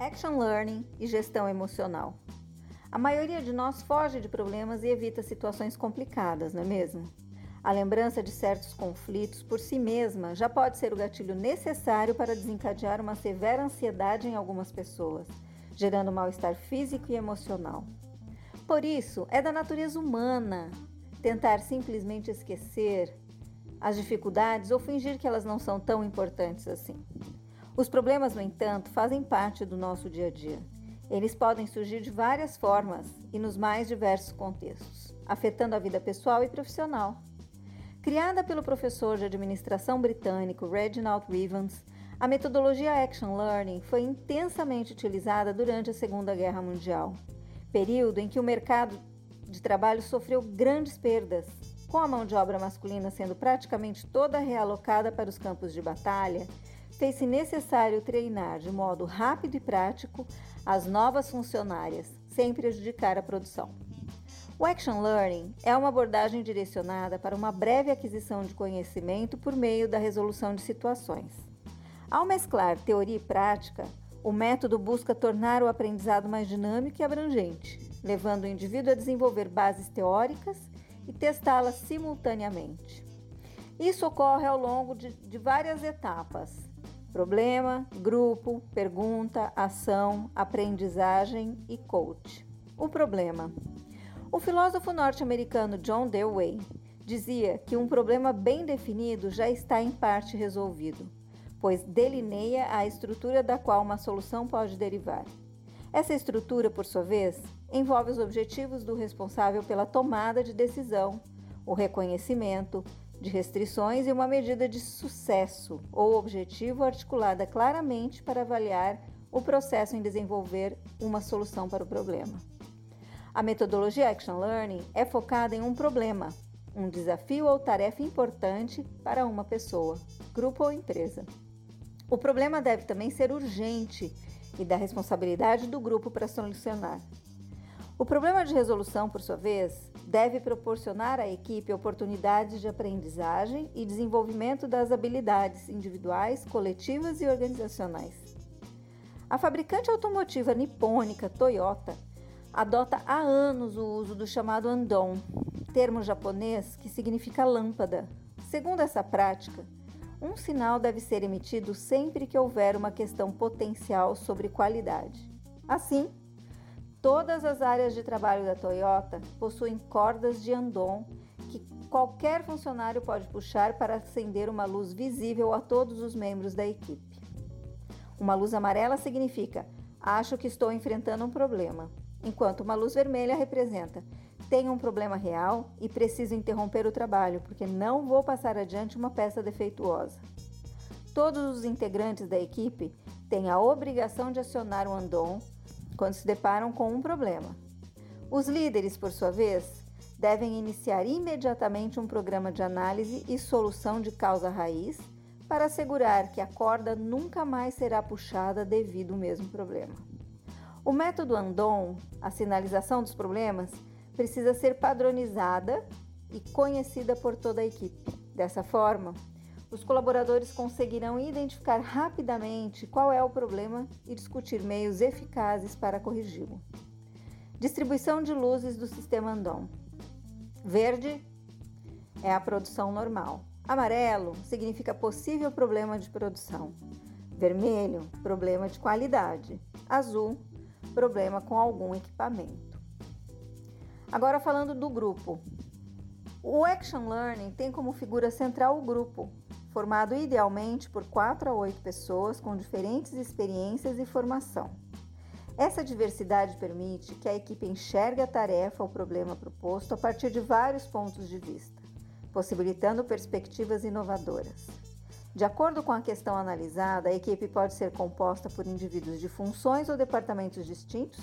Action Learning e gestão emocional. A maioria de nós foge de problemas e evita situações complicadas, não é mesmo? A lembrança de certos conflitos por si mesma já pode ser o gatilho necessário para desencadear uma severa ansiedade em algumas pessoas, gerando mal-estar físico e emocional. Por isso, é da natureza humana tentar simplesmente esquecer as dificuldades ou fingir que elas não são tão importantes assim. Os problemas, no entanto, fazem parte do nosso dia a dia. Eles podem surgir de várias formas e nos mais diversos contextos, afetando a vida pessoal e profissional. Criada pelo professor de administração britânico Reginald Rivans, a metodologia Action Learning foi intensamente utilizada durante a Segunda Guerra Mundial, período em que o mercado de trabalho sofreu grandes perdas, com a mão de obra masculina sendo praticamente toda realocada para os campos de batalha. Fez-se necessário treinar de modo rápido e prático as novas funcionárias, sem prejudicar a produção. O Action Learning é uma abordagem direcionada para uma breve aquisição de conhecimento por meio da resolução de situações. Ao mesclar teoria e prática, o método busca tornar o aprendizado mais dinâmico e abrangente, levando o indivíduo a desenvolver bases teóricas e testá-las simultaneamente. Isso ocorre ao longo de, de várias etapas: problema, grupo, pergunta, ação, aprendizagem e coach. O problema. O filósofo norte-americano John Dewey dizia que um problema bem definido já está em parte resolvido, pois delineia a estrutura da qual uma solução pode derivar. Essa estrutura, por sua vez, envolve os objetivos do responsável pela tomada de decisão, o reconhecimento de restrições e uma medida de sucesso ou objetivo articulada claramente para avaliar o processo em desenvolver uma solução para o problema. A metodologia Action Learning é focada em um problema, um desafio ou tarefa importante para uma pessoa, grupo ou empresa. O problema deve também ser urgente e da responsabilidade do grupo para solucionar. O problema de resolução, por sua vez, deve proporcionar à equipe oportunidades de aprendizagem e desenvolvimento das habilidades individuais, coletivas e organizacionais. A fabricante automotiva nipônica Toyota adota há anos o uso do chamado andon, termo japonês que significa lâmpada. Segundo essa prática, um sinal deve ser emitido sempre que houver uma questão potencial sobre qualidade. Assim, todas as áreas de trabalho da Toyota possuem cordas de andon que qualquer funcionário pode puxar para acender uma luz visível a todos os membros da equipe. Uma luz amarela significa: acho que estou enfrentando um problema enquanto uma luz vermelha representa tenho um problema real e preciso interromper o trabalho porque não vou passar adiante uma peça defeituosa. Todos os integrantes da equipe têm a obrigação de acionar o andon quando se deparam com um problema. Os líderes, por sua vez, devem iniciar imediatamente um programa de análise e solução de causa raiz para assegurar que a corda nunca mais será puxada devido ao mesmo problema. O método Andon, a sinalização dos problemas, precisa ser padronizada e conhecida por toda a equipe. Dessa forma, os colaboradores conseguirão identificar rapidamente qual é o problema e discutir meios eficazes para corrigi-lo. Distribuição de luzes do sistema Andon. Verde é a produção normal. Amarelo significa possível problema de produção. Vermelho, problema de qualidade. Azul, problema com algum equipamento. Agora falando do grupo. O Action Learning tem como figura central o grupo, formado idealmente por 4 a 8 pessoas com diferentes experiências e formação. Essa diversidade permite que a equipe enxergue a tarefa ou problema proposto a partir de vários pontos de vista, possibilitando perspectivas inovadoras. De acordo com a questão analisada, a equipe pode ser composta por indivíduos de funções ou departamentos distintos,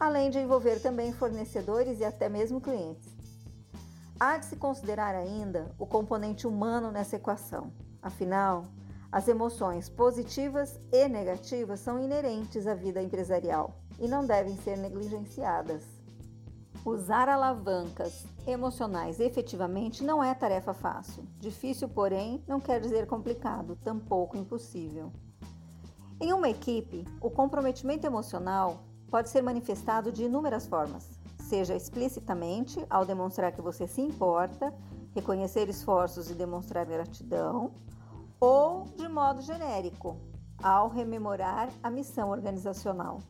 além de envolver também fornecedores e até mesmo clientes. Há de se considerar ainda o componente humano nessa equação. Afinal, as emoções positivas e negativas são inerentes à vida empresarial e não devem ser negligenciadas. Usar alavancas emocionais efetivamente não é tarefa fácil. Difícil, porém, não quer dizer complicado, tampouco impossível. Em uma equipe, o comprometimento emocional pode ser manifestado de inúmeras formas, seja explicitamente, ao demonstrar que você se importa, reconhecer esforços e demonstrar gratidão, ou de modo genérico, ao rememorar a missão organizacional.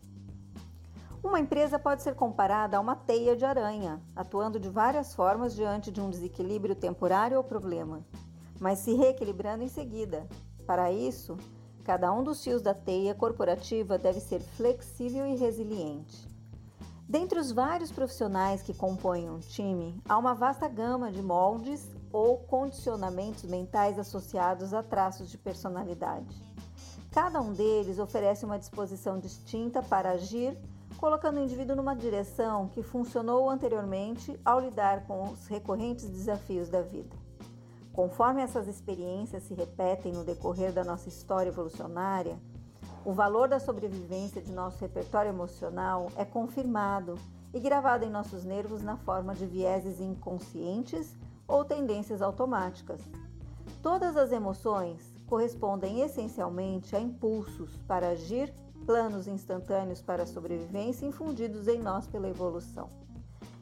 Uma empresa pode ser comparada a uma teia de aranha, atuando de várias formas diante de um desequilíbrio temporário ou problema, mas se reequilibrando em seguida. Para isso, Cada um dos fios da teia corporativa deve ser flexível e resiliente. Dentre os vários profissionais que compõem um time, há uma vasta gama de moldes ou condicionamentos mentais associados a traços de personalidade. Cada um deles oferece uma disposição distinta para agir, colocando o indivíduo numa direção que funcionou anteriormente ao lidar com os recorrentes desafios da vida. Conforme essas experiências se repetem no decorrer da nossa história evolucionária, o valor da sobrevivência de nosso repertório emocional é confirmado e gravado em nossos nervos na forma de vieses inconscientes ou tendências automáticas. Todas as emoções correspondem essencialmente a impulsos para agir, planos instantâneos para a sobrevivência infundidos em nós pela evolução.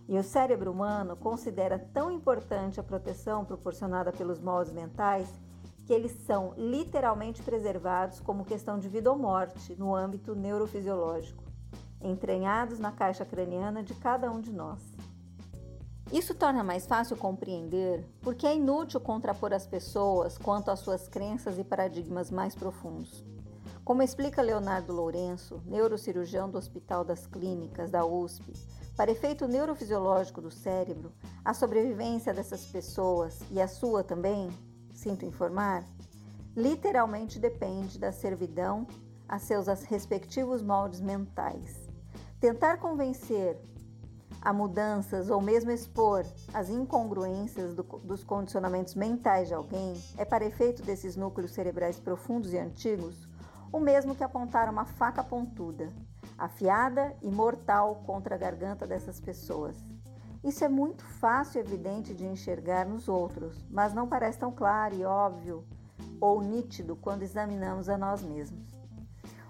E o cérebro humano considera tão importante a proteção proporcionada pelos moldes mentais que eles são literalmente preservados como questão de vida ou morte no âmbito neurofisiológico, entranhados na caixa craniana de cada um de nós. Isso torna mais fácil compreender porque é inútil contrapor as pessoas quanto às suas crenças e paradigmas mais profundos. Como explica Leonardo Lourenço, neurocirurgião do Hospital das Clínicas da USP, para efeito neurofisiológico do cérebro, a sobrevivência dessas pessoas e a sua também, sinto informar, literalmente depende da servidão a seus respectivos moldes mentais. Tentar convencer a mudanças ou mesmo expor as incongruências do, dos condicionamentos mentais de alguém é, para efeito desses núcleos cerebrais profundos e antigos, o mesmo que apontar uma faca pontuda afiada e mortal contra a garganta dessas pessoas. Isso é muito fácil e evidente de enxergar nos outros, mas não parece tão claro e óbvio ou nítido quando examinamos a nós mesmos.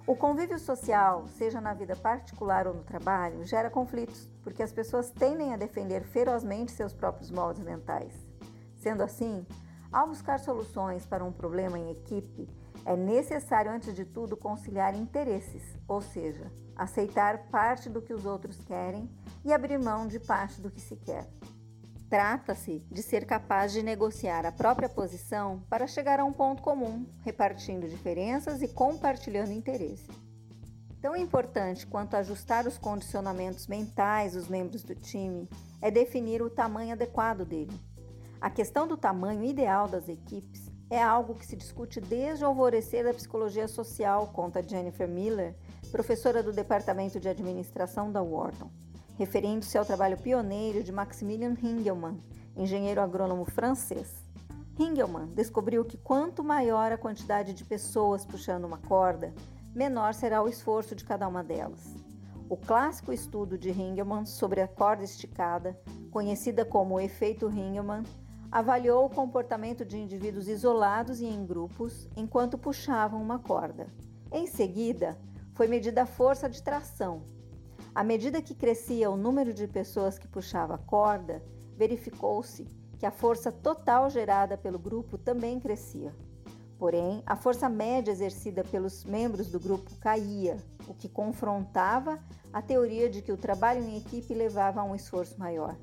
O convívio social, seja na vida particular ou no trabalho, gera conflitos, porque as pessoas tendem a defender ferozmente seus próprios moldes mentais. Sendo assim, ao buscar soluções para um problema em equipe, é necessário, antes de tudo, conciliar interesses, ou seja, aceitar parte do que os outros querem e abrir mão de parte do que se quer. Trata-se de ser capaz de negociar a própria posição para chegar a um ponto comum, repartindo diferenças e compartilhando interesses. Tão importante quanto ajustar os condicionamentos mentais dos membros do time é definir o tamanho adequado dele. A questão do tamanho ideal das equipes é algo que se discute desde o alvorecer da psicologia social, conta Jennifer Miller, professora do Departamento de Administração da Wharton, referindo-se ao trabalho pioneiro de Maximilian Hingelmann, engenheiro agrônomo francês. Hingelmann descobriu que quanto maior a quantidade de pessoas puxando uma corda, menor será o esforço de cada uma delas. O clássico estudo de Hingelmann sobre a corda esticada, conhecida como o efeito Hingelmann, avaliou o comportamento de indivíduos isolados e em grupos enquanto puxavam uma corda. Em seguida, foi medida a força de tração. À medida que crescia o número de pessoas que puxava a corda, verificou-se que a força total gerada pelo grupo também crescia. Porém, a força média exercida pelos membros do grupo caía, o que confrontava a teoria de que o trabalho em equipe levava a um esforço maior.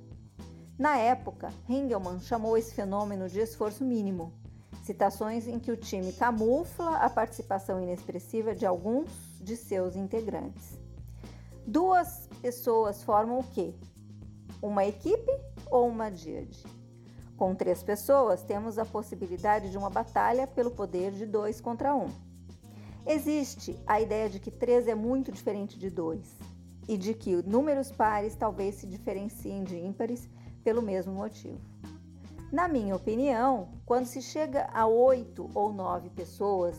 Na época, Hengelmann chamou esse fenômeno de esforço mínimo, citações em que o time camufla a participação inexpressiva de alguns de seus integrantes. Duas pessoas formam o quê? Uma equipe ou uma díade? Com três pessoas, temos a possibilidade de uma batalha pelo poder de dois contra um. Existe a ideia de que três é muito diferente de dois e de que números pares talvez se diferenciem de ímpares pelo mesmo motivo. Na minha opinião, quando se chega a oito ou nove pessoas,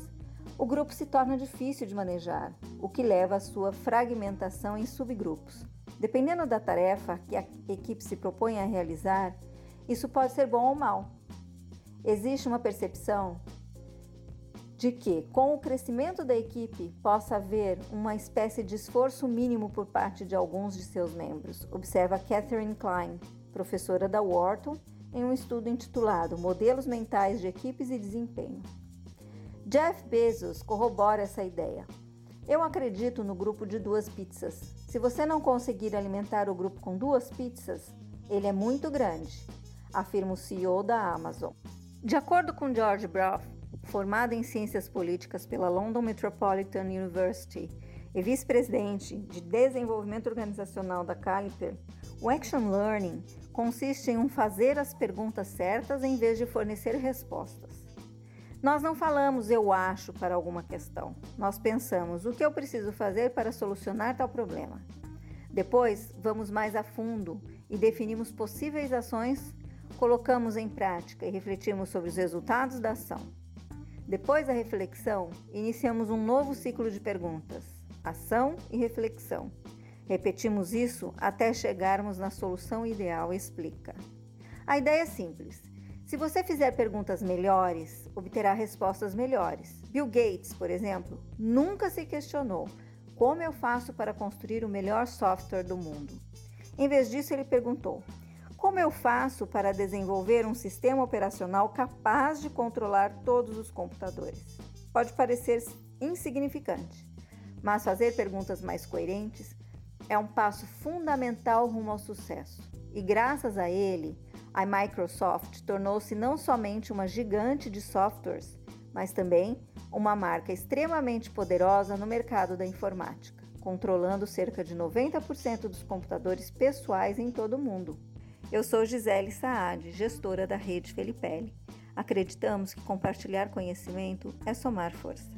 o grupo se torna difícil de manejar, o que leva à sua fragmentação em subgrupos. Dependendo da tarefa que a equipe se propõe a realizar, isso pode ser bom ou mal. Existe uma percepção de que, com o crescimento da equipe, possa haver uma espécie de esforço mínimo por parte de alguns de seus membros, observa Catherine Klein, professora da Wharton, em um estudo intitulado Modelos Mentais de Equipes e Desempenho. Jeff Bezos corrobora essa ideia. Eu acredito no grupo de duas pizzas. Se você não conseguir alimentar o grupo com duas pizzas, ele é muito grande, afirma o CEO da Amazon. De acordo com George Brough, formado em ciências políticas pela London Metropolitan University e vice-presidente de desenvolvimento organizacional da Caliper, o Action Learning consiste em um fazer as perguntas certas em vez de fornecer respostas. Nós não falamos eu acho para alguma questão. Nós pensamos o que eu preciso fazer para solucionar tal problema. Depois, vamos mais a fundo e definimos possíveis ações, colocamos em prática e refletimos sobre os resultados da ação. Depois da reflexão, iniciamos um novo ciclo de perguntas, ação e reflexão. Repetimos isso até chegarmos na solução ideal, explica. A ideia é simples. Se você fizer perguntas melhores, obterá respostas melhores. Bill Gates, por exemplo, nunca se questionou como eu faço para construir o melhor software do mundo. Em vez disso, ele perguntou: como eu faço para desenvolver um sistema operacional capaz de controlar todos os computadores? Pode parecer insignificante, mas fazer perguntas mais coerentes é um passo fundamental rumo ao sucesso. E graças a ele, a Microsoft tornou-se não somente uma gigante de softwares, mas também uma marca extremamente poderosa no mercado da informática, controlando cerca de 90% dos computadores pessoais em todo o mundo. Eu sou Gisele Saad, gestora da Rede Felipelli. Acreditamos que compartilhar conhecimento é somar força.